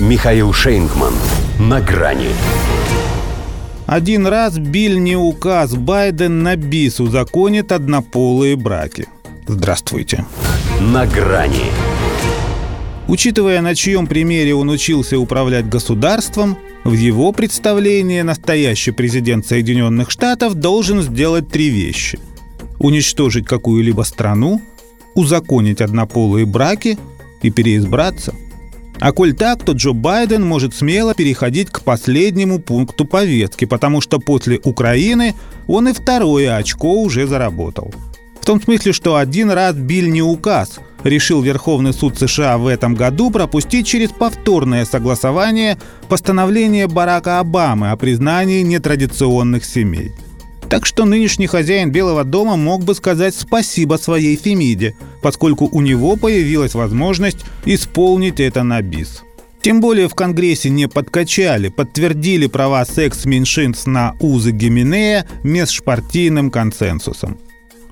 Михаил Шейнгман. На грани. Один раз Биль не указ Байден на БИС узаконит однополые браки. Здравствуйте. На грани. Учитывая, на чьем примере он учился управлять государством, в его представлении настоящий президент Соединенных Штатов должен сделать три вещи. Уничтожить какую-либо страну, узаконить однополые браки и переизбраться. А коль так, то Джо Байден может смело переходить к последнему пункту повестки, потому что после Украины он и второе очко уже заработал. В том смысле, что один раз Биль не указ – решил Верховный суд США в этом году пропустить через повторное согласование постановление Барака Обамы о признании нетрадиционных семей. Так что нынешний хозяин Белого дома мог бы сказать спасибо своей Фемиде, поскольку у него появилась возможность исполнить это на бис. Тем более в Конгрессе не подкачали, подтвердили права секс-меньшинств на узы Гименея межпартийным консенсусом.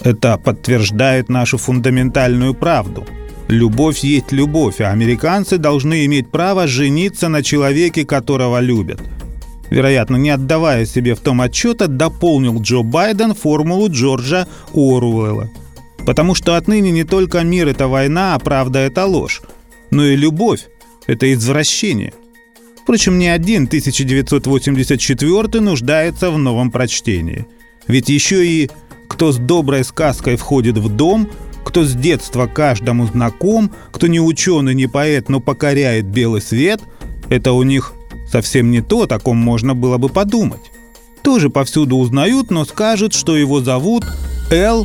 Это подтверждает нашу фундаментальную правду. Любовь есть любовь, а американцы должны иметь право жениться на человеке, которого любят. Вероятно, не отдавая себе в том отчета, дополнил Джо Байден формулу Джорджа Оруэлла. Потому что отныне не только мир – это война, а правда – это ложь. Но и любовь – это извращение. Впрочем, ни один 1984 нуждается в новом прочтении. Ведь еще и кто с доброй сказкой входит в дом, кто с детства каждому знаком, кто не ученый, не поэт, но покоряет белый свет, это у них совсем не то, о таком можно было бы подумать. Тоже повсюду узнают, но скажут, что его зовут ЛГБТ.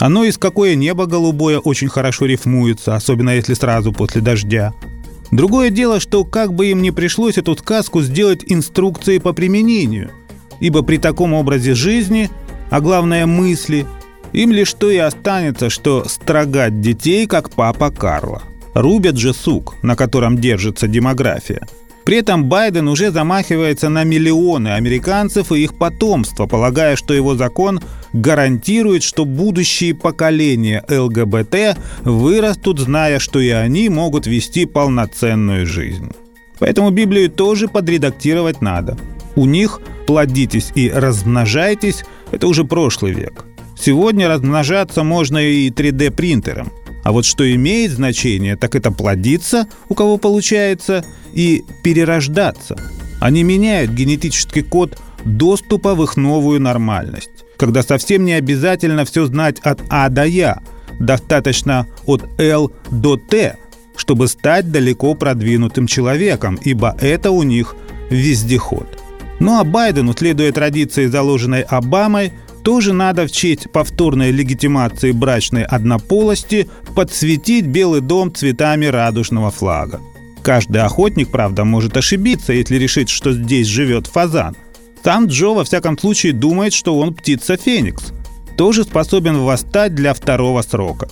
Оно из какое небо голубое очень хорошо рифмуется, особенно если сразу после дождя. Другое дело, что как бы им не пришлось эту сказку сделать инструкцией по применению – ибо при таком образе жизни, а главное мысли, им лишь то и останется, что строгать детей, как папа Карла. Рубят же сук, на котором держится демография. При этом Байден уже замахивается на миллионы американцев и их потомство, полагая, что его закон гарантирует, что будущие поколения ЛГБТ вырастут, зная, что и они могут вести полноценную жизнь. Поэтому Библию тоже подредактировать надо. У них «плодитесь и размножайтесь» — это уже прошлый век. Сегодня размножаться можно и 3D-принтером. А вот что имеет значение, так это плодиться, у кого получается, и перерождаться. Они меняют генетический код доступа в их новую нормальность. Когда совсем не обязательно все знать от А до Я, достаточно от Л до Т, чтобы стать далеко продвинутым человеком, ибо это у них вездеход. Ну а Байдену, следуя традиции, заложенной Обамой, тоже надо в честь повторной легитимации брачной однополости подсветить Белый дом цветами радужного флага. Каждый охотник, правда, может ошибиться, если решить, что здесь живет фазан. Сам Джо, во всяком случае, думает, что он птица Феникс. Тоже способен восстать для второго срока.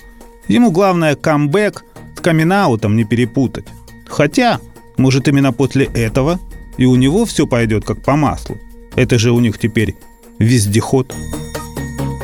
Ему главное камбэк с камин не перепутать. Хотя, может, именно после этого – и у него все пойдет как по маслу. Это же у них теперь вездеход.